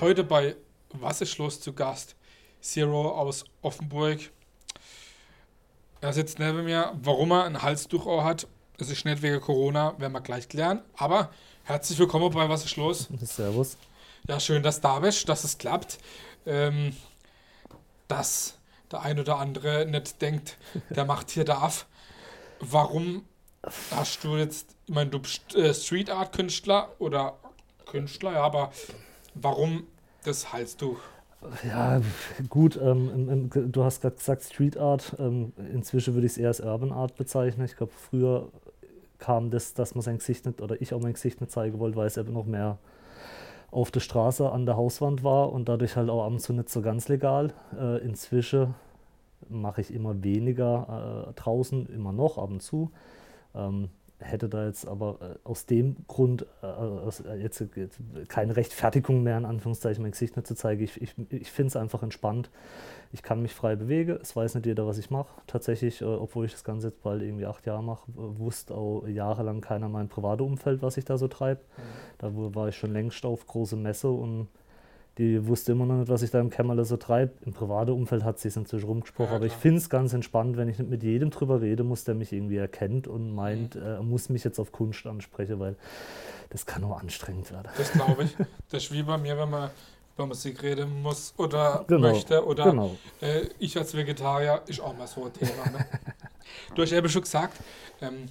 Heute bei Was ist los zu Gast? Zero aus Offenburg. Er sitzt neben mir. Warum er ein Halstuchohr hat, es ist nicht wegen Corona, werden wir gleich klären. Aber herzlich willkommen bei Was ist los? Servus. Ja, schön, dass da bist, dass es klappt. Ähm, dass der ein oder andere nicht denkt, der macht hier darf. Warum hast du jetzt, ich meine, du bist äh, Street Art Künstler oder Künstler, ja, aber warum das Halstuch? Ja, gut, ähm, du hast gerade gesagt Street Art. Ähm, inzwischen würde ich es eher als Urban Art bezeichnen. Ich glaube, früher kam das, dass man sein Gesicht nicht oder ich auch mein Gesicht nicht zeigen wollte, weil es eben noch mehr auf der Straße an der Hauswand war und dadurch halt auch ab und zu nicht so ganz legal. Äh, inzwischen mache ich immer weniger äh, draußen, immer noch ab und zu. Ähm, hätte da jetzt aber äh, aus dem Grund äh, aus, äh, jetzt, jetzt, keine Rechtfertigung mehr, in Anführungszeichen, mein Gesicht nicht zu zeigen. Ich, ich, ich finde es einfach entspannt. Ich kann mich frei bewegen. Es weiß nicht jeder, was ich mache. Tatsächlich, äh, obwohl ich das Ganze jetzt bald irgendwie acht Jahre mache, wusste auch jahrelang keiner mein privates Umfeld, was ich da so treibe. Mhm. Da war ich schon längst auf große Messe und die wusste immer noch nicht, was ich da im Kämmerle so treibe. Im privaten Umfeld hat sie es inzwischen rumgesprochen, ja, aber ich finde es ganz entspannt, wenn ich nicht mit jedem drüber rede muss, der mich irgendwie erkennt und meint, mhm. er muss mich jetzt auf Kunst ansprechen, weil das kann auch anstrengend werden. Das glaube ich. Das ist wie bei mir, wenn man über Musik reden muss oder genau, möchte oder genau. äh, ich als Vegetarier ist auch mal so ein Thema. Ne? du hast eben schon gesagt, ähm,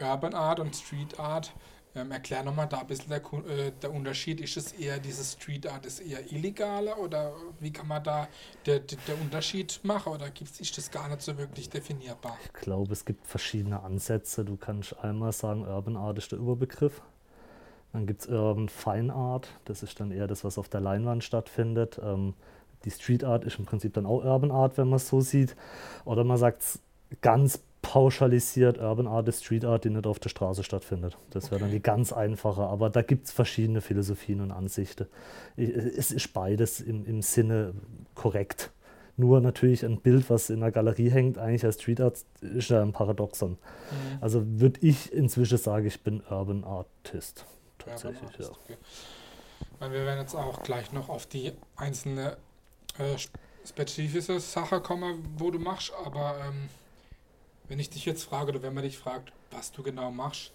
Urban Art und Street Art ähm, erklär nochmal da ein bisschen der, äh, der, Unterschied. Ist es eher dieses Street Art ist eher illegaler oder wie kann man da der, der, der Unterschied machen oder gibt's, ist das gar nicht so wirklich definierbar? Ich glaube, es gibt verschiedene Ansätze. Du kannst einmal sagen, Urban Art ist der Überbegriff. Dann gibt es Urban Fine Art, das ist dann eher das, was auf der Leinwand stattfindet. Ähm, die Street Art ist im Prinzip dann auch Urban Art, wenn man es so sieht. Oder man sagt es ganz pauschalisiert Urban Art ist Street Art, die nicht auf der Straße stattfindet. Das wäre dann die ganz einfache, aber da gibt es verschiedene Philosophien und Ansichten. Es ist beides im, im Sinne korrekt. Nur natürlich ein Bild, was in der Galerie hängt, eigentlich als Street Art, ist ja ein Paradoxon. Mhm. Also würde ich inzwischen sagen, ich bin Urban Artist. Tatsächlich, Urban Artist, ja. Okay. wir werden jetzt auch gleich noch auf die einzelne äh, spezifische Sache kommen, wo du machst, aber ähm wenn ich dich jetzt frage oder wenn man dich fragt, was du genau machst,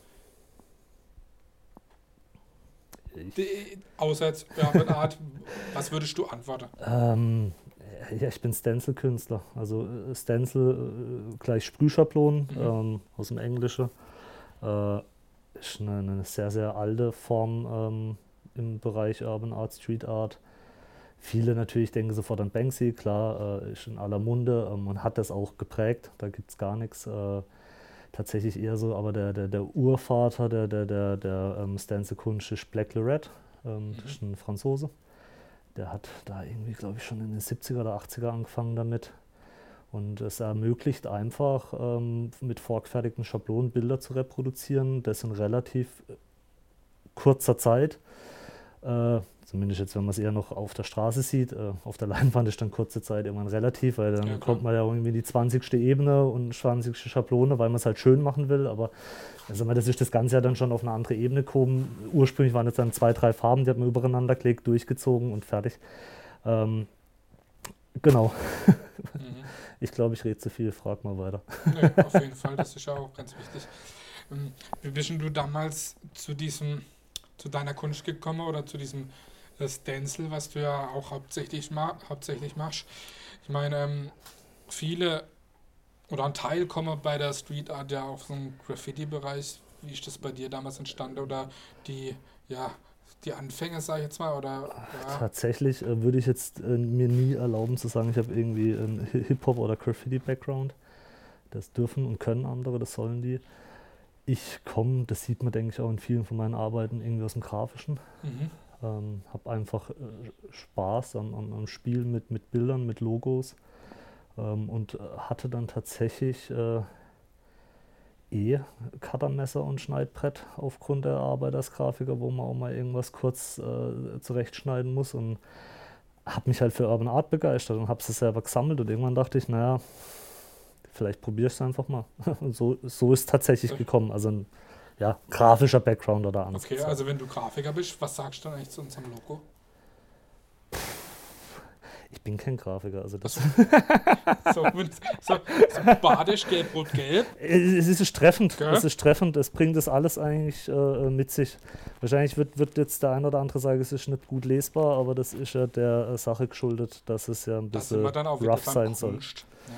die, außer jetzt Urban Art, was würdest du antworten? Ähm, ja, ich bin Stencil-Künstler. Also äh, Stencil äh, gleich Sprühschablonen mhm. ähm, aus dem Englischen. Äh, ist eine, eine, sehr, sehr alte Form ähm, im Bereich Urban Art, Street Art. Viele natürlich denken sofort an Banksy, klar, äh, ist in aller Munde ähm, und hat das auch geprägt, da gibt es gar nichts. Äh, tatsächlich eher so, aber der, der, der Urvater der, der, der, der ähm, Stencil-Kunst ist Black Lorette, ähm, mhm. das ist ein Franzose. Der hat da irgendwie, glaube ich, schon in den 70er oder 80er angefangen damit. Und es ermöglicht einfach, ähm, mit vorgefertigten Schablonen Bilder zu reproduzieren, das in relativ äh, kurzer Zeit. Äh, Zumindest jetzt, wenn man es eher noch auf der Straße sieht. Äh, auf der Leinwand ist dann kurze Zeit irgendwann relativ, weil dann ja, kommt man ja irgendwie in die 20. Ebene und 20. Schablone, weil man es halt schön machen will. Aber also, das ist das Ganze ja dann schon auf eine andere Ebene gekommen. Ursprünglich waren es dann zwei, drei Farben, die hat man übereinander gelegt, durchgezogen und fertig. Ähm, genau. Mhm. Ich glaube, ich rede zu viel, frag mal weiter. Nee, auf jeden Fall, das ist ja auch ganz wichtig. Ähm, wie bist du damals zu diesem, zu deiner Kunst gekommen oder zu diesem das Stencil, was du ja auch hauptsächlich, ma hauptsächlich machst. Ich meine, ähm, viele oder ein Teil kommen bei der Street Art ja auch so einen Graffiti-Bereich. Wie ist das bei dir damals entstanden? Oder die, ja, die Anfänge, sage ich jetzt mal? Oder, ja. Tatsächlich äh, würde ich jetzt äh, mir nie erlauben zu sagen, ich habe irgendwie einen Hip-Hop- oder Graffiti-Background. Das dürfen und können andere, das sollen die. Ich komme, das sieht man, denke ich, auch in vielen von meinen Arbeiten irgendwie aus dem Grafischen. Mhm. Ähm, habe einfach äh, Spaß am, am, am, Spiel mit, mit Bildern, mit Logos ähm, und äh, hatte dann tatsächlich äh, eh Cuttermesser und Schneidbrett aufgrund der Arbeit als Grafiker, wo man auch mal irgendwas kurz äh, zurechtschneiden muss und habe mich halt für Urban Art begeistert und habe es selber gesammelt und irgendwann dachte ich, naja, vielleicht probiere ich es einfach mal. Und so, so ist es tatsächlich gekommen. Also ja, grafischer Background oder anders. Okay, also wenn du Grafiker bist, was sagst du dann eigentlich zu unserem Logo? Ich bin kein Grafiker, also das. so, so, so badisch, gelb, rot, gelb. Es ist treffend, ja? es ist treffend, es bringt das alles eigentlich äh, mit sich. Wahrscheinlich wird, wird jetzt der ein oder andere sagen, es ist nicht gut lesbar, aber das ist ja der äh, Sache geschuldet, dass es ja ein bisschen rough sein soll. Ja.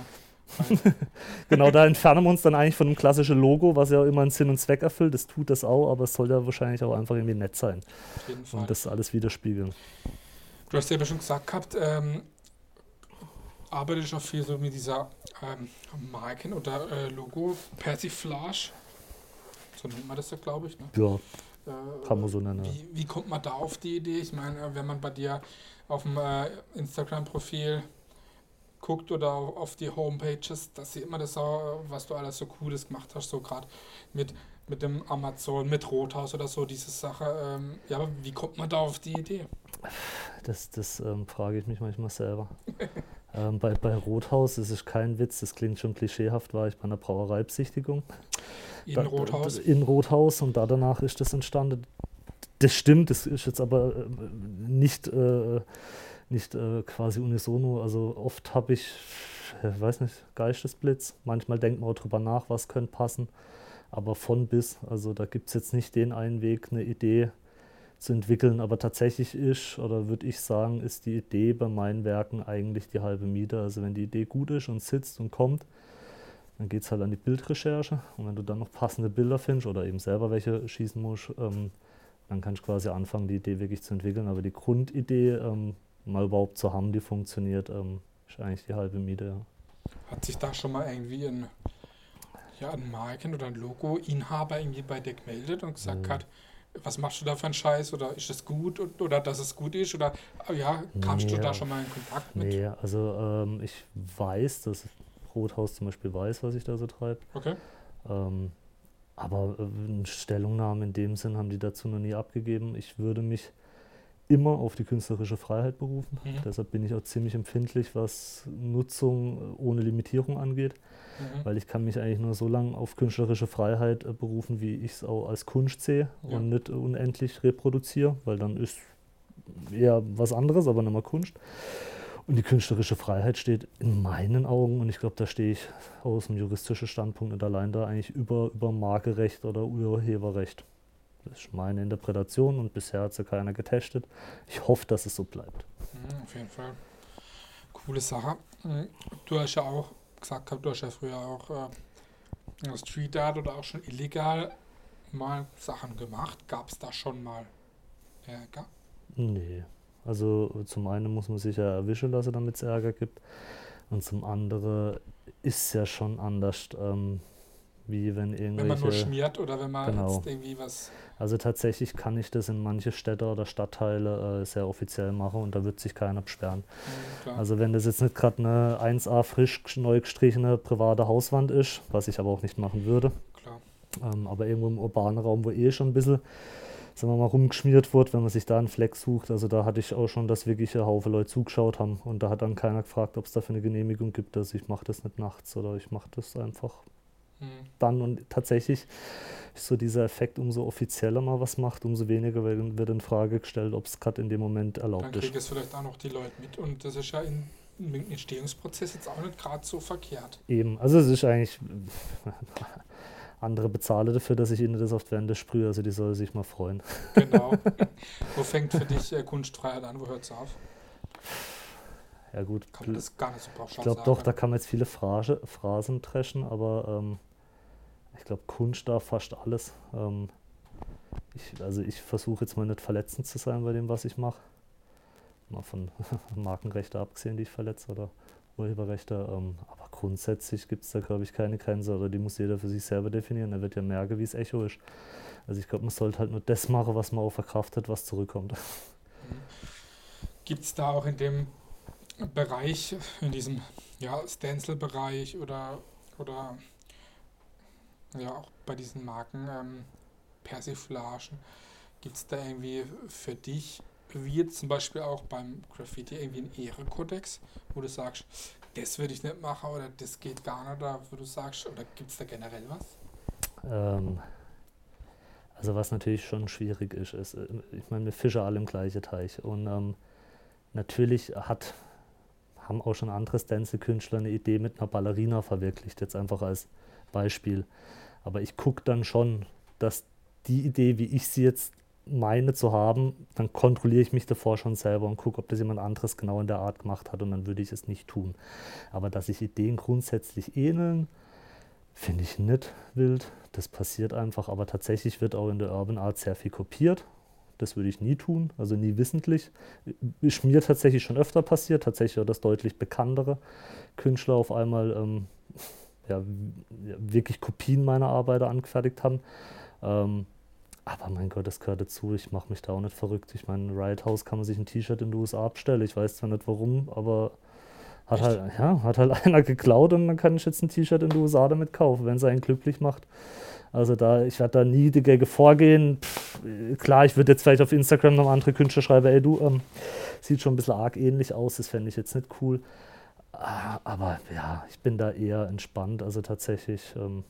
genau, da entfernen wir uns dann eigentlich von dem klassischen Logo, was ja immer einen Sinn und Zweck erfüllt. Das tut das auch, aber es soll ja wahrscheinlich auch einfach irgendwie nett sein. Auf jeden Fall. Und das alles widerspiegeln. Du hast ja schon gesagt gehabt, ähm, arbeite auch viel so mit dieser ähm, Marken- oder äh, Logo-Persiflage. So nennt man das ja, glaube ich. Ne? Ja. Äh, kann man so nennen. Wie, wie, kommt man da auf die Idee? Ich meine, wenn man bei dir auf dem äh, Instagram-Profil guckt oder auf die Homepages, da sieht man das was du alles so Cooles gemacht hast, so gerade mit, mit dem Amazon, mit Rothaus oder so, diese Sache. Ähm, ja, aber wie kommt man da auf die Idee? Das, das ähm, frage ich mich manchmal selber. ähm, bei, bei Rothaus ist es kein Witz, das klingt schon klischeehaft, war ich bei einer Brauereibesichtigung. In da, Rothaus? In Rothaus und da danach ist das entstanden. Das stimmt, das ist jetzt aber äh, nicht, äh, nicht äh, quasi unisono. Also oft habe ich, ich weiß nicht, Geistesblitz. Manchmal denkt man auch drüber nach, was könnte passen. Aber von bis, also da gibt es jetzt nicht den einen Weg, eine Idee zu entwickeln. Aber tatsächlich ist, oder würde ich sagen, ist die Idee bei meinen Werken eigentlich die halbe Miete. Also wenn die Idee gut ist und sitzt und kommt, dann geht es halt an die Bildrecherche. Und wenn du dann noch passende Bilder findest oder eben selber welche schießen musst, ähm, dann kannst du quasi anfangen, die Idee wirklich zu entwickeln. Aber die Grundidee, ähm, mal überhaupt zu haben, die funktioniert, ähm, ist eigentlich die halbe Miete. Ja. Hat sich da schon mal irgendwie ein, ja, ein Marken- oder ein Logo-Inhaber irgendwie bei dir gemeldet und gesagt mhm. hat, was machst du da für einen Scheiß oder ist das gut oder dass es gut ist oder ja, kamst nee, du da schon mal in Kontakt mit? Nee, also ähm, ich weiß, dass Rothaus zum Beispiel weiß, was ich da so treibe. Okay. Ähm, aber äh, eine Stellungnahme in dem Sinn haben die dazu noch nie abgegeben. Ich würde mich immer auf die künstlerische Freiheit berufen. Mhm. Deshalb bin ich auch ziemlich empfindlich, was Nutzung ohne Limitierung angeht. Mhm. Weil ich kann mich eigentlich nur so lange auf künstlerische Freiheit äh, berufen, wie ich es auch als Kunst sehe ja. und nicht unendlich reproduziere, weil dann ist eher was anderes, aber nicht mehr Kunst. Und die künstlerische Freiheit steht in meinen Augen, und ich glaube, da stehe ich aus dem juristischen Standpunkt und allein da eigentlich über, über Markerecht oder Urheberrecht. Das ist meine Interpretation und bisher hat sie keiner getestet. Ich hoffe, dass es so bleibt. Mhm, auf jeden Fall. Coole Sache. Mhm. Du hast ja auch gesagt, du hast ja früher auch äh, Street Art oder auch schon illegal mal Sachen gemacht. Gab es da schon mal Ärger? Nee. Also zum einen muss man sich ja erwischen lassen, damit es Ärger gibt. Und zum anderen ist es ja schon anders. Ähm, wie wenn irgendwelche... Wenn man nur schmiert oder wenn man genau. jetzt irgendwie was... Also tatsächlich kann ich das in manche Städte oder Stadtteile äh, sehr offiziell machen und da wird sich keiner beschweren. Ja, also wenn das jetzt nicht gerade eine 1A frisch neu gestrichene private Hauswand ist, was ich aber auch nicht machen würde, ähm, aber irgendwo im urbanen Raum, wo eh schon ein bisschen sagen wir mal, rumgeschmiert wird, wenn man sich da einen Fleck sucht. Also da hatte ich auch schon, dass wirklich ein Haufe Leute zugeschaut haben und da hat dann keiner gefragt, ob es dafür eine Genehmigung gibt. Also ich mache das nicht nachts oder ich mache das einfach Mhm. dann und tatsächlich ist so dieser Effekt, umso offizieller man was macht, umso weniger wird in Frage gestellt, ob es gerade in dem Moment erlaubt dann ist. Dann kriegen es vielleicht auch noch die Leute mit und das ist ja in, im Entstehungsprozess jetzt auch nicht gerade so verkehrt. Eben, also es ist eigentlich andere bezahle dafür, dass ich ihnen das auf die Wände sprühe, also die sollen sich mal freuen. Genau. wo fängt für dich äh, Kunstfreiheit an, wo hört es auf? Ja gut. Kann man das gar nicht so pauschal Ich glaube doch, da kann man jetzt viele Phrase, Phrasen dreschen, aber ähm, ich glaube, Kunst darf fast alles. Ähm, ich, also ich versuche jetzt mal nicht verletzend zu sein bei dem, was ich mache. Mal von Markenrechte abgesehen, die ich verletze oder Urheberrechte. Ähm, aber grundsätzlich gibt es da, glaube ich, keine Grenze oder die muss jeder für sich selber definieren. Er wird ja merken, wie es Echo ist. Also ich glaube, man sollte halt nur das machen, was man auch verkraftet, was zurückkommt. Gibt es da auch in dem Bereich, in diesem ja, Stencil-Bereich oder, oder ja auch bei diesen Marken ähm, Persiflagen, gibt es da irgendwie für dich, wie jetzt zum Beispiel auch beim Graffiti, irgendwie einen Ehrenkodex, wo du sagst, das würde ich nicht machen oder das geht gar nicht, oder wo du sagst, oder gibt es da generell was? Ähm, also was natürlich schon schwierig ist, ist, äh, ich meine, wir fischen alle im gleichen Teich und ähm, natürlich hat haben auch schon andere Stencil-Künstler eine Idee mit einer Ballerina verwirklicht, jetzt einfach als Beispiel. Aber ich gucke dann schon, dass die Idee, wie ich sie jetzt meine zu haben, dann kontrolliere ich mich davor schon selber und gucke, ob das jemand anderes genau in der Art gemacht hat und dann würde ich es nicht tun. Aber dass sich Ideen grundsätzlich ähneln, finde ich nicht wild. Das passiert einfach, aber tatsächlich wird auch in der Urban Art sehr viel kopiert. Das würde ich nie tun, also nie wissentlich. Ist mir tatsächlich schon öfter passiert, tatsächlich auch das deutlich bekanntere Künstler auf einmal ähm, ja, wirklich Kopien meiner Arbeiter angefertigt haben. Ähm, aber mein Gott, das gehört dazu. Ich mache mich da auch nicht verrückt. Ich meine, Riot House kann man sich ein T-Shirt in den USA abstellen. Ich weiß zwar nicht warum, aber hat halt, ja, hat halt einer geklaut und dann kann ich jetzt ein T-Shirt in den USA damit kaufen, wenn es einen glücklich macht. Also da, ich werde da nie dagegen vorgehen. Pff, klar, ich würde jetzt vielleicht auf Instagram noch andere Künstler schreiben, ey du, ähm, sieht schon ein bisschen arg ähnlich aus, das fände ich jetzt nicht cool. Ah, aber ja, ich bin da eher entspannt. Also tatsächlich, ähm,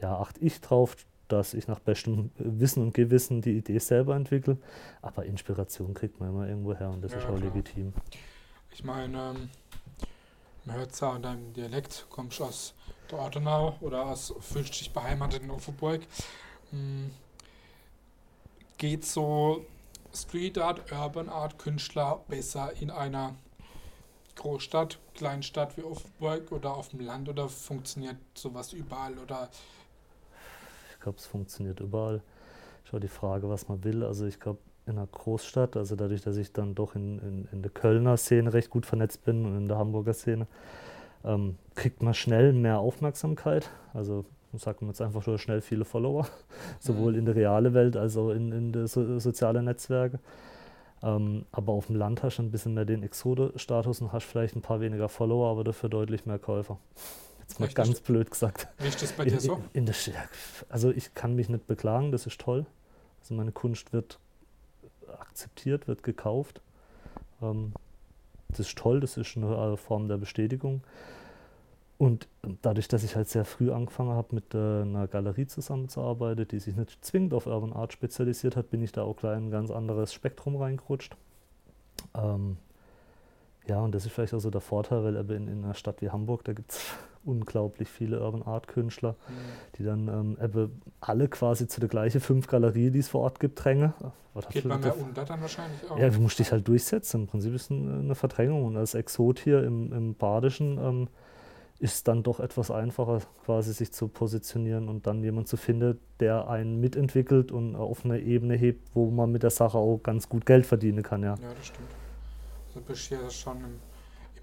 ja, achte ich drauf, dass ich nach bestem Wissen und Gewissen die Idee selber entwickle. Aber Inspiration kriegt man immer irgendwo her und das ja, ist auch klar. legitim. Ich meine, ähm, man hört es an deinem Dialekt, kommst du aus der Ortenau oder aus, fühlst dich beheimatet in Offenburg. Hm, geht so Street Art, Urban Art Künstler besser in einer Großstadt, Kleinstadt wie Offenburg oder auf dem Land oder funktioniert sowas überall oder glaube, es funktioniert überall. Schau die Frage, was man will. Also ich glaube, in einer Großstadt, also dadurch, dass ich dann doch in, in, in der Kölner Szene recht gut vernetzt bin und in der Hamburger Szene, ähm, kriegt man schnell mehr Aufmerksamkeit. Also sagt man jetzt einfach schon schnell viele Follower, sowohl in der realen Welt als auch in, in die so, sozialen Netzwerke. Ähm, aber auf dem Land hast du ein bisschen mehr den Exode-Status und hast vielleicht ein paar weniger Follower, aber dafür deutlich mehr Käufer. Jetzt mal ganz blöd gesagt. Wie ist das bei dir so? In, in der, also ich kann mich nicht beklagen, das ist toll. Also meine Kunst wird akzeptiert, wird gekauft. Ähm, das ist toll, das ist eine Form der Bestätigung. Und dadurch, dass ich halt sehr früh angefangen habe, mit äh, einer Galerie zusammenzuarbeiten, die sich nicht zwingend auf Urban Art spezialisiert hat, bin ich da auch gleich in ein ganz anderes Spektrum reingerutscht. Ähm, ja, und das ist vielleicht auch so der Vorteil, weil eben in, in einer Stadt wie Hamburg, da gibt es unglaublich viele Urban Art Künstler, mhm. die dann ähm, eben alle quasi zu der gleichen fünf Galerie, die es vor Ort gibt, drängen. Geht man mehr unter dann wahrscheinlich auch? Ja, du musst dich halt durchsetzen. Im Prinzip ist es eine Verdrängung. Und als Exot hier im, im Badischen ähm, ist dann doch etwas einfacher, quasi sich zu positionieren und dann jemanden zu finden, der einen mitentwickelt und auf eine Ebene hebt, wo man mit der Sache auch ganz gut Geld verdienen kann. Ja, ja das stimmt. Also bist du ja schon im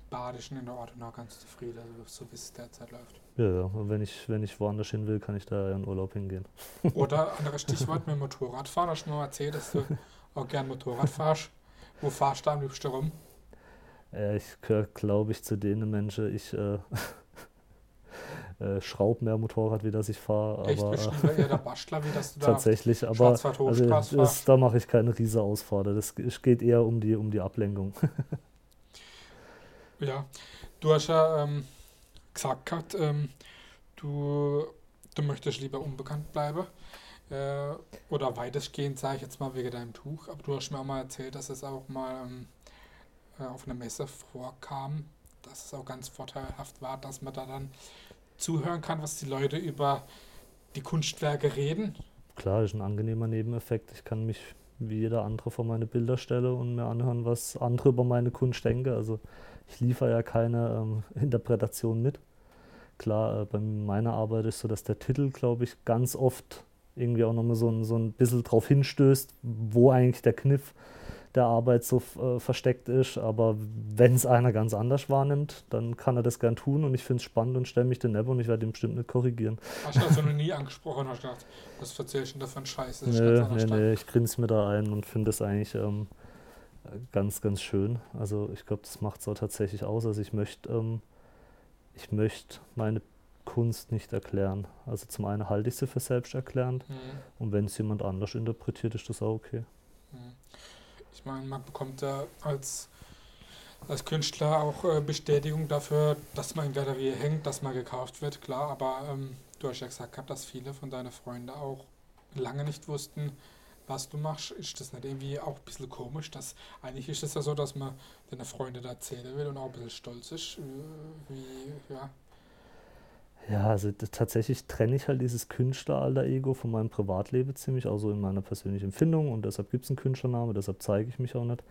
Badischen in der Ortenau ganz zufrieden, also so wie es derzeit läuft. Ja, ja. Und wenn ich, wenn ich woanders hin will, kann ich da ja in Urlaub hingehen. Oder anderes Stichwort mit Motorradfahren. Hast du mir erzählt, dass du auch gern Motorrad fahrst? Wo fahrst du am liebsten rum? Äh, ich gehöre, glaube ich, zu denen Menschen, ich äh, äh, schraube mehr Motorrad, wie das ich fahre. Echt, aber, bist du eher der Bastler, wie das du da Tatsächlich, aber also, das, da mache ich keine riese Ausfahrt. Das geht eher um die, um die Ablenkung. Ja, du hast ja ähm, gesagt gehabt, ähm, du, du möchtest lieber unbekannt bleiben. Äh, oder weitestgehend, sage ich jetzt mal, wegen deinem Tuch. Aber du hast mir auch mal erzählt, dass es auch mal ähm, äh, auf einer Messe vorkam, dass es auch ganz vorteilhaft war, dass man da dann zuhören kann, was die Leute über die Kunstwerke reden. Klar, ist ein angenehmer Nebeneffekt. Ich kann mich wie jeder andere vor meine Bilder stellen und mir anhören, was andere über meine Kunst denken. Also ich liefere ja keine ähm, Interpretation mit. Klar, äh, bei meiner Arbeit ist so, dass der Titel, glaube ich, ganz oft irgendwie auch nochmal so ein, so ein bisschen drauf hinstößt, wo eigentlich der Kniff der Arbeit so äh, versteckt ist. Aber wenn es einer ganz anders wahrnimmt, dann kann er das gern tun und ich finde es spannend und stelle mich den Neb und ich werde ihn bestimmt nicht korrigieren. Hast du also noch nie angesprochen hast gedacht, was erzählst du denn davon Scheiße? Nee, nee, nee, ich grinse mir da ein und finde es eigentlich ähm, ganz, ganz schön. Also ich glaube, das macht es auch tatsächlich aus. Also ich möchte, ähm, ich möchte meine Kunst nicht erklären. Also zum einen halte ich sie für selbsterklärend mhm. und wenn es jemand anders interpretiert, ist das auch okay. Mhm. Ich meine, man bekommt ja als, als Künstler auch äh, Bestätigung dafür, dass man in Galerie hängt, dass man gekauft wird, klar, aber ähm, du hast ja gesagt gehabt, dass viele von deinen Freunden auch lange nicht wussten, was du machst, ist das nicht irgendwie auch ein bisschen komisch, dass eigentlich ist es ja so, dass man deine Freunde erzählen will und auch ein bisschen stolz ist, äh, wie, ja. Ja, also tatsächlich trenne ich halt dieses Künstler-Alter-Ego von meinem Privatleben ziemlich, auch so in meiner persönlichen Empfindung und deshalb gibt es einen Künstlername, deshalb zeige ich mich auch nicht.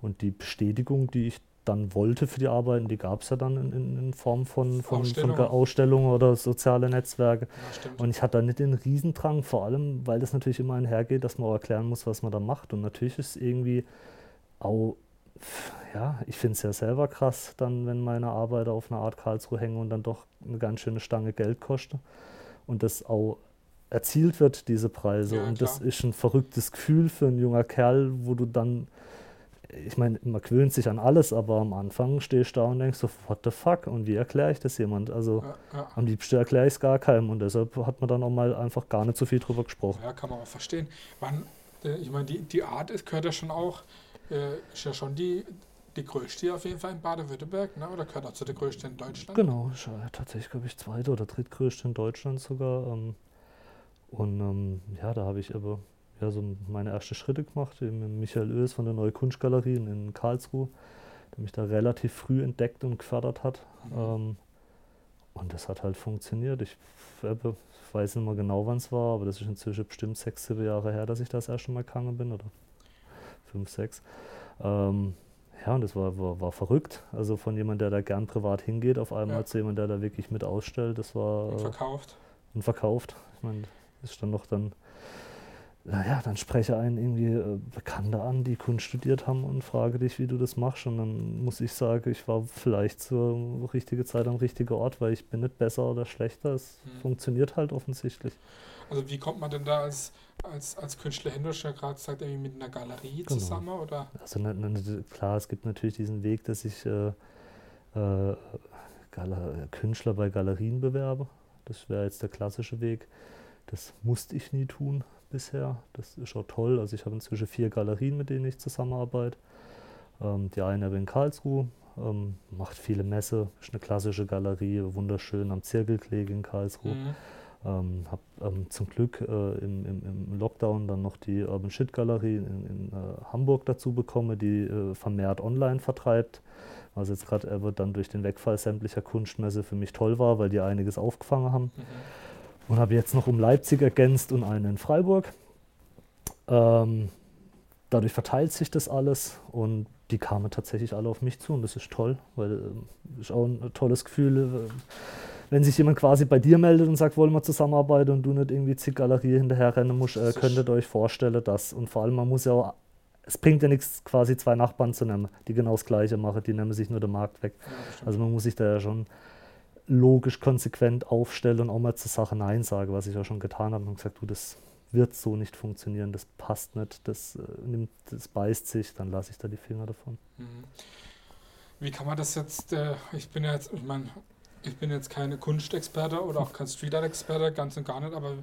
Und die Bestätigung, die ich dann wollte für die Arbeiten, die gab es ja dann in, in, in Form von, von, Ausstellung. von Ausstellungen oder soziale Netzwerke. Ja, und ich hatte da nicht den Riesendrang, vor allem, weil das natürlich immer einhergeht, dass man auch erklären muss, was man da macht. Und natürlich ist es irgendwie auch, ja, ich finde es ja selber krass, dann, wenn meine Arbeiter auf einer Art Karlsruhe hängen und dann doch eine ganz schöne Stange Geld kosten. Und das auch erzielt wird, diese Preise. Ja, und das ist ein verrücktes Gefühl für einen junger Kerl, wo du dann ich meine, man gewöhnt sich an alles, aber am Anfang stehst du da und denkst so, what the fuck? Und wie erkläre ich das jemand? Also ja, ja. am liebsten erkläre ich es gar keinem und deshalb hat man dann auch mal einfach gar nicht so viel drüber gesprochen. Ja, kann man auch verstehen. Wann, äh, ich meine, die, die Art ist, gehört ja schon auch, äh, ist ja schon die, die größte auf jeden Fall in Baden-Württemberg, ne? oder gehört auch zu der größten in Deutschland? Genau, ist tatsächlich, glaube ich, zweite oder drittgrößte in Deutschland sogar. Ähm, und ähm, ja, da habe ich aber ja, so meine ersten Schritte gemacht, mit Michael Oes von der Neue Kunstgalerie in Karlsruhe, der mich da relativ früh entdeckt und gefördert hat. Mhm. Ähm, und das hat halt funktioniert. Ich, ich weiß nicht mehr genau, wann es war, aber das ist inzwischen bestimmt sechs, sieben Jahre her, dass ich das erste Mal gegangen bin, oder fünf, sechs. Ähm, ja, und das war, war, war, verrückt. Also von jemandem, der da gern privat hingeht, auf einmal ja. zu jemandem, der da wirklich mit ausstellt, das war. Und verkauft. Und verkauft. Ich meine, das ist dann noch dann naja, dann spreche einen irgendwie äh, Bekannte an, die Kunst studiert haben und frage dich, wie du das machst. Und dann muss ich sagen, ich war vielleicht zur richtigen Zeit am richtigen Ort, weil ich bin nicht besser oder schlechter. Es hm. funktioniert halt offensichtlich. Also wie kommt man denn da als, als, als Künstler hin? Du hast ja gerade gesagt, irgendwie mit einer Galerie genau. zusammen, oder? Also ne, ne, klar, es gibt natürlich diesen Weg, dass ich äh, äh, Künstler bei Galerien bewerbe. Das wäre jetzt der klassische Weg. Das musste ich nie tun bisher. Das ist auch toll. Also ich habe inzwischen vier Galerien, mit denen ich zusammenarbeite. Ähm, die eine in Karlsruhe, ähm, macht viele Messe, ist eine klassische Galerie, wunderschön am Zirkelkleg in Karlsruhe. Mhm. Ähm, habe ähm, zum Glück äh, im, im, im, Lockdown dann noch die Urban Shit Galerie in, in äh, Hamburg dazu bekommen, die äh, vermehrt online vertreibt. Was jetzt gerade dann durch den Wegfall sämtlicher Kunstmesse für mich toll war, weil die einiges aufgefangen haben. Mhm und habe jetzt noch um Leipzig ergänzt und einen in Freiburg. Ähm, dadurch verteilt sich das alles und die kamen tatsächlich alle auf mich zu und das ist toll, weil äh, ist auch ein tolles Gefühl, äh, wenn sich jemand quasi bei dir meldet und sagt, wollen wir zusammenarbeiten und du nicht irgendwie zig Galerie hinterher rennen musst, äh, könntet ihr euch vorstellen, dass und vor allem man muss ja auch, es bringt ja nichts, quasi zwei Nachbarn zu nehmen, die genau das Gleiche machen, die nehmen sich nur den Markt weg. Ja, also man muss sich da ja schon logisch konsequent aufstelle und auch mal zur Sache Nein sage, was ich auch schon getan habe und gesagt, du, das wird so nicht funktionieren, das passt nicht, das, äh, nimmt, das beißt sich, dann lasse ich da die Finger davon. Mhm. Wie kann man das jetzt, äh, ich bin ja jetzt, ich meine, ich bin jetzt keine Kunstexperte oder auch kein Street Art Experte, ganz und gar nicht, aber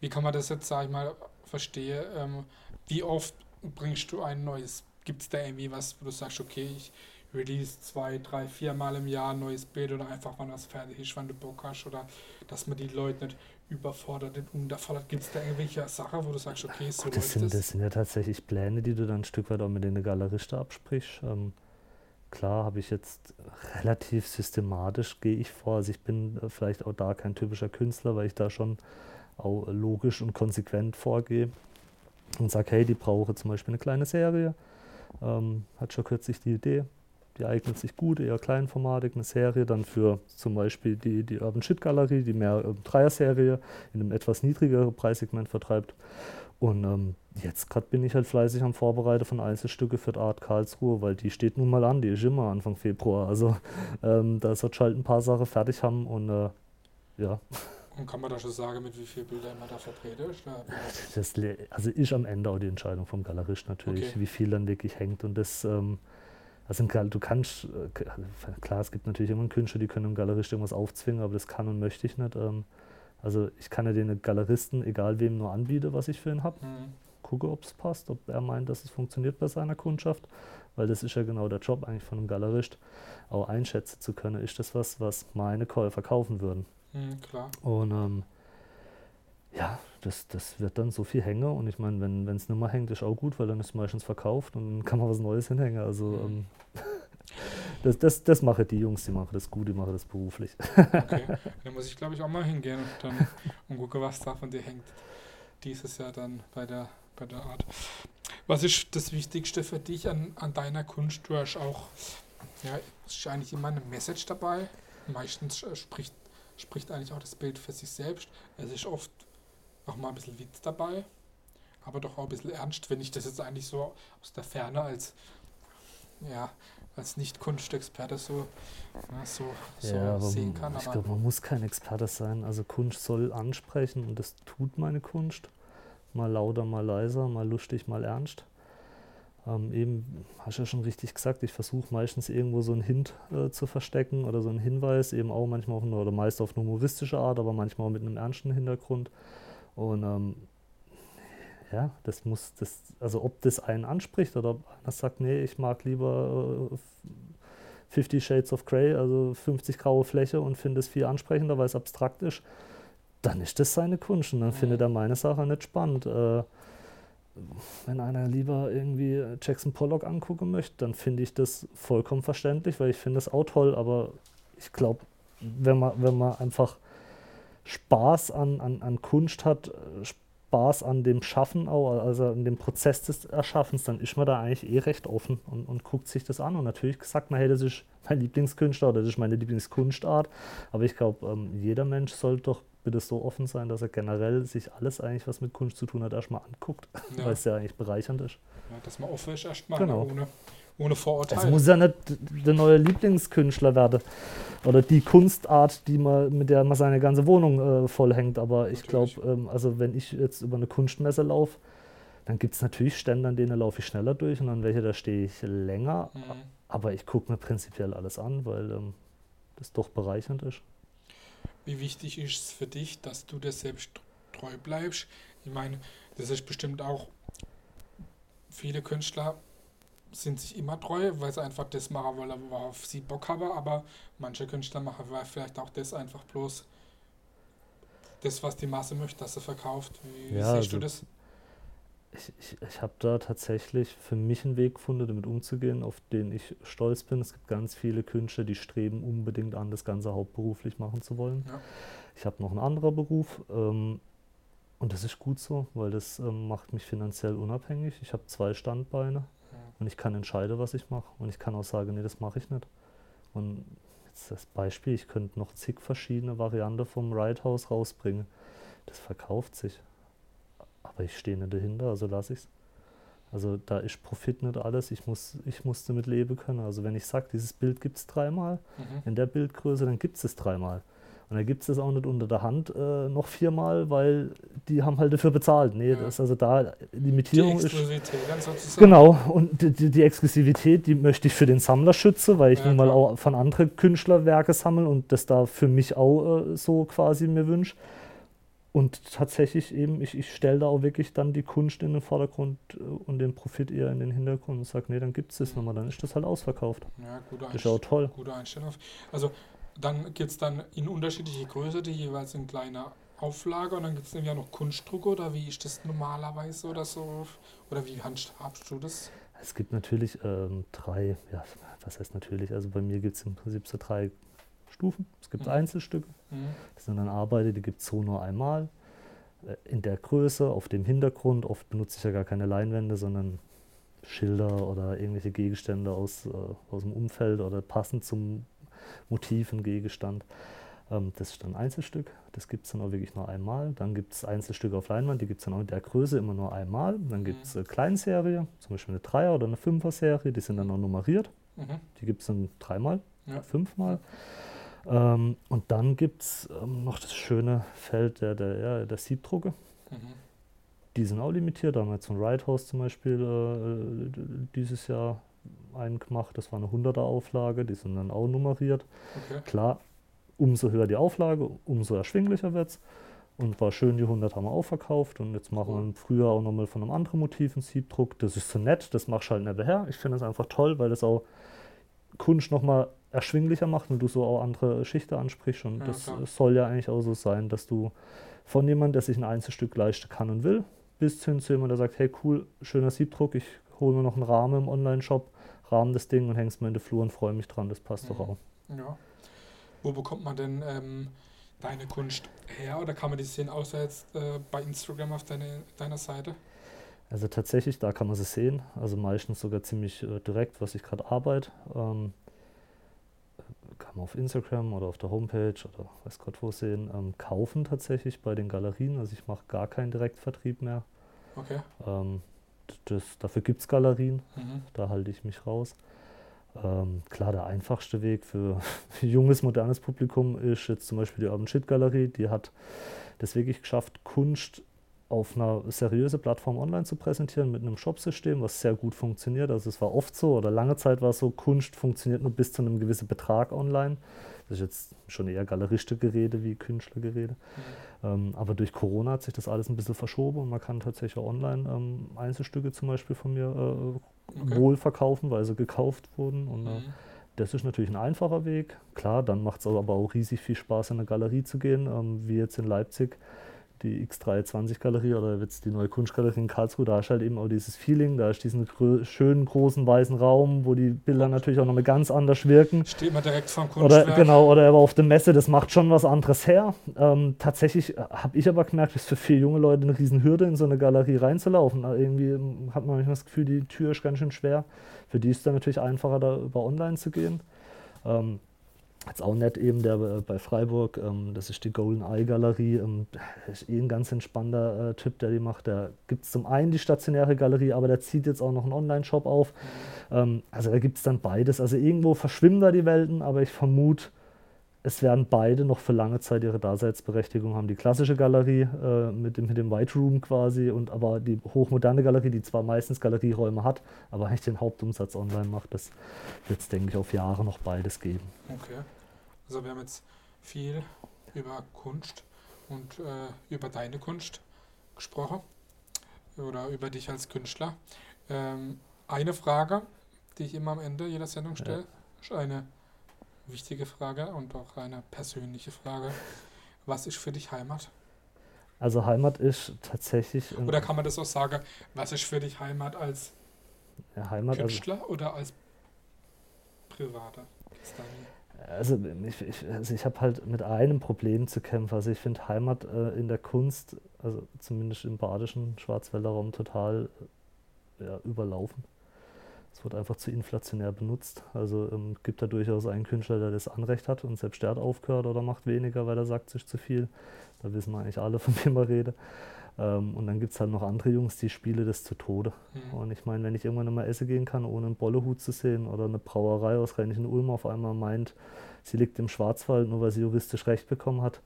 wie kann man das jetzt, sage ich mal, verstehen? Ähm, wie oft bringst du ein neues, gibt es da irgendwie was, wo du sagst, okay, ich Release zwei, drei, vier Mal im Jahr ein neues Bild oder einfach, wann das fertig ist, wann du Bock hast oder dass man die Leute nicht überfordert, nicht unterfordert. Gibt es da irgendwelche Sachen, wo du sagst, okay, so Gut, das sind, das sind ja tatsächlich Pläne, die du dann ein Stück weit auch mit den Galeristen absprichst. Ähm, klar habe ich jetzt relativ systematisch, gehe ich vor. Also ich bin äh, vielleicht auch da kein typischer Künstler, weil ich da schon auch logisch und konsequent vorgehe und sage, hey, die brauche zum Beispiel eine kleine Serie. Ähm, hat schon kürzlich die Idee, die eignet sich gut, eher Kleinformatik, eine Serie, dann für zum Beispiel die, die Urban Shit Galerie, die mehr ähm, Dreier-Serie in einem etwas niedrigeren Preissegment vertreibt. Und ähm, jetzt gerade bin ich halt fleißig am Vorbereiten von Einzelstücke für die Art Karlsruhe, weil die steht nun mal an, die ist immer Anfang Februar. Also ähm, da sollte halt ein paar Sachen fertig haben und äh, ja. Und kann man da schon sagen, mit wie vielen Bildern man da? Das, also ist am Ende auch die Entscheidung vom Galerist natürlich, okay. wie viel dann wirklich hängt. Und das ähm, also du kannst, äh, klar, es gibt natürlich immer Künstler, die können einem Galerist irgendwas aufzwingen, aber das kann und möchte ich nicht. Ähm, also ich kann ja den Galeristen, egal wem, nur anbieten, was ich für ihn habe. Mhm. Gucke, ob es passt, ob er meint, dass es funktioniert bei seiner Kundschaft, weil das ist ja genau der Job eigentlich von einem Galerist, auch einschätzen zu können, ist das was, was meine Käufer kaufen würden. Mhm, klar. Und ähm, ja, das, das wird dann so viel hängen und ich meine, wenn es nicht mehr hängt, ist auch gut, weil dann ist es meistens verkauft und dann kann man was Neues hinhängen. Also mhm. ähm, das, das, das machen die Jungs, die machen das gut, die machen das beruflich. Okay, dann muss ich glaube ich auch mal hingehen und dann und gucke, was da von dir hängt. Dieses Jahr dann bei der, bei der Art. Was ist das Wichtigste für dich an, an deiner Kunst? Du hast auch, ja, ist eigentlich immer eine Message dabei. Meistens äh, spricht, spricht eigentlich auch das Bild für sich selbst. Es ist oft auch mal ein bisschen Witz dabei, aber doch auch ein bisschen ernst, wenn ich das jetzt eigentlich so aus der Ferne als, ja, als Nicht-Kunstexperte so, ja, so, so ja, sehen kann. Ich glaube, man muss kein Experte sein. Also Kunst soll ansprechen und das tut meine Kunst. Mal lauter, mal leiser, mal lustig, mal ernst. Ähm, eben, hast du ja schon richtig gesagt, ich versuche meistens irgendwo so einen Hint äh, zu verstecken oder so einen Hinweis, eben auch manchmal auf eine, oder meist auf eine humoristische Art, aber manchmal auch mit einem ernsten Hintergrund. Und ähm, ja, das muss, das, also ob das einen anspricht oder ob einer sagt, nee, ich mag lieber äh, 50 Shades of Grey, also 50 graue Fläche und finde es viel ansprechender, weil es abstrakt ist, dann ist das seine Kunst und dann mhm. findet er meine Sache nicht spannend. Äh, wenn einer lieber irgendwie Jackson Pollock angucken möchte, dann finde ich das vollkommen verständlich, weil ich finde das auch toll, aber ich glaube, wenn man, wenn man einfach Spaß an, an, an Kunst hat, Spaß an dem Schaffen auch, also an dem Prozess des Erschaffens, dann ist man da eigentlich eh recht offen und, und guckt sich das an. Und natürlich sagt man, hey, das ist mein Lieblingskünstler oder das ist meine Lieblingskunstart. Aber ich glaube, ähm, jeder Mensch sollte doch bitte so offen sein, dass er generell sich alles eigentlich, was mit Kunst zu tun hat, erstmal anguckt, ja. weil es ja eigentlich bereichernd ist. Ja, dass man offen ist erstmal, genau. ohne, ohne Vorurteile. Es muss ja nicht der neue Lieblingskünstler werden oder die Kunstart, die man, mit der man seine ganze Wohnung äh, vollhängt. Aber ich glaube, ähm, also wenn ich jetzt über eine Kunstmesse laufe, dann gibt es natürlich Stände, an denen laufe ich schneller durch und an welche da stehe ich länger. Mhm. Aber ich gucke mir prinzipiell alles an, weil ähm, das doch bereichernd ist. Wie wichtig ist es für dich, dass du dir selbst treu bleibst? Ich meine, das ist bestimmt auch viele Künstler sind sich immer treu, weil sie einfach das machen wollen, worauf sie Bock haben, aber manche Künstler machen vielleicht auch das einfach bloß das, was die Masse möchte, dass sie verkauft. Wie, ja, siehst also du das? Ich, ich, ich habe da tatsächlich für mich einen Weg gefunden, damit umzugehen, auf den ich stolz bin. Es gibt ganz viele Künstler, die streben unbedingt an, das Ganze hauptberuflich machen zu wollen. Ja. Ich habe noch einen anderen Beruf ähm, und das ist gut so, weil das ähm, macht mich finanziell unabhängig. Ich habe zwei Standbeine und ich kann entscheiden, was ich mache. Und ich kann auch sagen, nee, das mache ich nicht. Und jetzt das Beispiel, ich könnte noch zig verschiedene Varianten vom Ride House rausbringen. Das verkauft sich. Aber ich stehe nicht dahinter, also lasse ich es. Also da ist Profit nicht alles, ich muss, ich muss damit leben können. Also wenn ich sage, dieses Bild gibt es dreimal, mhm. in der Bildgröße, dann gibt es es dreimal. Und da gibt es das auch nicht unter der Hand äh, noch viermal, weil die haben halt dafür bezahlt. Nee, ja. das ist also da Limitierung die Exklusivität ist. Sozusagen. Genau, und die, die, Exklusivität, die möchte ich für den Sammler schützen, weil ich ja, nun mal auch von anderen Künstlerwerke sammle und das da für mich auch äh, so quasi mir wünsche. Und tatsächlich eben, ich, ich stelle da auch wirklich dann die Kunst in den Vordergrund äh, und den Profit eher in den Hintergrund und sage, nee, dann gibt es das nochmal, dann ist das halt ausverkauft. Ja, gute das ist auch toll. Gute Einstellung. Also dann gibt es dann in unterschiedliche Größe, die jeweils in kleiner Auflage und dann gibt es ja noch Kunstdruck oder wie ist das normalerweise oder so? Oder wie handhabst du das? Es gibt natürlich ähm, drei, ja, was heißt natürlich, also bei mir gibt es im Prinzip so drei Stufen. Es gibt mhm. Einzelstücke, mhm. das sind dann Arbeiten, die gibt es so nur einmal. Äh, in der Größe, auf dem Hintergrund, oft benutze ich ja gar keine Leinwände, sondern Schilder oder irgendwelche Gegenstände aus, äh, aus dem Umfeld oder passend zum Motiven, Gegenstand. Ähm, das ist dann ein Einzelstück, das gibt es dann auch wirklich nur einmal. Dann gibt es Einzelstücke auf Leinwand, die gibt es dann auch in der Größe immer nur einmal. Dann gibt es eine Kleinserie, zum Beispiel eine Dreier- oder eine Fünfer-Serie, die sind dann auch nummeriert. Mhm. Die gibt es dann dreimal, ja. fünfmal. Ähm, und dann gibt es ähm, noch das schöne Feld der, der, ja, der Siebdrucke. Mhm. Die sind auch limitiert. Da haben wir jetzt von Ride House zum Beispiel äh, dieses Jahr einen gemacht, das war eine 100er Auflage, die sind dann auch nummeriert. Okay. Klar, umso höher die Auflage, umso erschwinglicher wird es. Und war schön, die 100 haben wir auch verkauft. Und jetzt machen wir im Frühjahr auch nochmal von einem anderen Motiv einen Siebdruck. Das ist so nett, das machst du halt nicht her. Ich finde das einfach toll, weil das auch Kunst nochmal erschwinglicher macht und du so auch andere Schichten ansprichst. Und ja, das klar. soll ja eigentlich auch so sein, dass du von jemandem, der sich ein Einzelstück leisten kann und will, bis hin zu jemandem, der sagt, hey cool, schöner Siebdruck, ich hole mir noch einen Rahmen im Online-Shop, rahmen das Ding und hängst mir in den Flur und freue mich dran, das passt mhm. doch auch. Ja. Wo bekommt man denn ähm, deine Kunst her oder kann man die sehen, außer jetzt äh, bei Instagram auf deine, deiner Seite? Also tatsächlich, da kann man sie sehen. Also meistens sogar ziemlich äh, direkt, was ich gerade arbeite. Ähm, kann man auf Instagram oder auf der Homepage oder weiß Gott wo sehen. Ähm, kaufen tatsächlich bei den Galerien. Also ich mache gar keinen Direktvertrieb mehr. Okay. Ähm, das, dafür gibt es Galerien. Mhm. Da halte ich mich raus. Ähm, klar, der einfachste Weg für, junges, modernes Publikum ist jetzt zum Beispiel die Urban Shit Galerie. Die hat das wirklich geschafft, Kunst auf einer seriösen Plattform online zu präsentieren mit einem Shopsystem, was sehr gut funktioniert. Also es war oft so oder lange Zeit war es so, Kunst funktioniert nur bis zu einem gewissen Betrag online. Das ist jetzt schon eher Galeristengerede wie Künstlergerede. Mhm. Ähm, aber durch Corona hat sich das alles ein bisschen verschoben und man kann tatsächlich auch online ähm, Einzelstücke zum Beispiel von mir äh, okay. wohl verkaufen, weil sie gekauft wurden. Und, äh, mhm. das ist natürlich ein einfacher Weg. Klar, dann macht es aber auch riesig viel Spaß, in eine Galerie zu gehen, ähm, wie jetzt in Leipzig die X320-Galerie oder jetzt die neue Kunstgalerie in Karlsruhe, da ist halt eben auch dieses Feeling, da ist diesen grö schönen großen weißen Raum, wo die Bilder natürlich auch noch mal ganz anders wirken. Steht man direkt vom Kunstwerk. Oder, genau, oder aber auf der Messe, das macht schon was anderes her. Ähm, tatsächlich äh, habe ich aber gemerkt, es ist für viele junge Leute eine Riesenhürde, in so eine Galerie reinzulaufen. Also irgendwie ähm, hat man manchmal das Gefühl, die Tür ist ganz schön schwer. Für die ist es dann natürlich einfacher, da über online zu gehen. Ähm, Jetzt auch nett eben der äh, bei Freiburg, ähm, das ist die Golden Eye Galerie. Ähm, ist eh ein ganz entspannter äh, Typ, der die macht. Da gibt es zum einen die stationäre Galerie, aber der zieht jetzt auch noch einen Online-Shop auf. Ähm, also da gibt es dann beides. Also irgendwo verschwimmen da die Welten, aber ich vermute, es werden beide noch für lange Zeit ihre Daseinsberechtigung haben. Die klassische Galerie äh, mit, dem, mit dem White Room quasi und aber die hochmoderne Galerie, die zwar meistens Galerieräume hat, aber eigentlich den Hauptumsatz online macht, das wird es, denke ich, auf Jahre noch beides geben. Okay. Also wir haben jetzt viel über Kunst und äh, über deine Kunst gesprochen oder über dich als Künstler. Ähm, eine Frage, die ich immer am Ende jeder Sendung stelle, ist eine wichtige Frage und auch eine persönliche Frage. Was ist für dich Heimat? Also Heimat ist tatsächlich. Oder kann man das auch sagen, was ist für dich Heimat als ja, Heimat also Künstler also, oder als Privater? Also ich, ich, also ich habe halt mit einem Problem zu kämpfen. Also ich finde Heimat äh, in der Kunst, also zumindest im badischen Schwarzwälder Raum, total äh, ja, überlaufen. Es wird einfach zu inflationär benutzt. Also ähm, gibt da durchaus einen Künstler, der das Anrecht hat und selbst der hat aufgehört oder macht weniger, weil er sagt sich zu viel. Da wissen wir eigentlich alle, von wem er redet. Ähm, und dann gibt es halt noch andere Jungs, die spielen das zu Tode. Mhm. Und ich meine, wenn ich irgendwann mal essen gehen kann, ohne einen Bollehut zu sehen oder eine Brauerei aus Rheinischen Ulm auf einmal meint, sie liegt im Schwarzwald, nur weil sie juristisch Recht bekommen hat,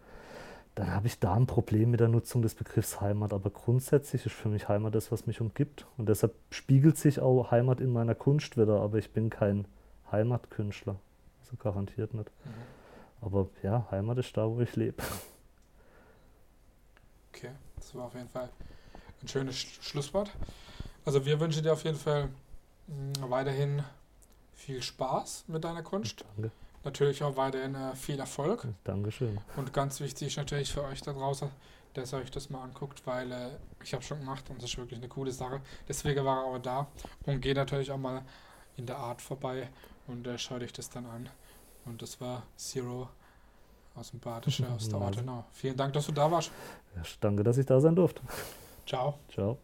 dann habe ich da ein Problem mit der Nutzung des Begriffs Heimat. Aber grundsätzlich ist für mich Heimat das, was mich umgibt. Und deshalb spiegelt sich auch Heimat in meiner Kunst wieder. Aber ich bin kein Heimatkünstler. Also garantiert nicht. Mhm. Aber ja, Heimat ist da, wo ich lebe. Das war auf jeden Fall ein schönes Schlusswort. Also wir wünschen dir auf jeden Fall mm, weiterhin viel Spaß mit deiner Kunst. Danke. Natürlich auch weiterhin äh, viel Erfolg. Dankeschön. Und ganz wichtig natürlich für euch da draußen, dass ihr euch das mal anguckt, weil äh, ich habe schon gemacht und das ist wirklich eine coole Sache. Deswegen war er auch da und geht natürlich auch mal in der Art vorbei und äh, schaut euch das dann an. Und das war Zero aus dem Badische, aus der Ortenau. Vielen Dank, dass du da warst. Ja, danke, dass ich da sein durfte. Ciao. Ciao.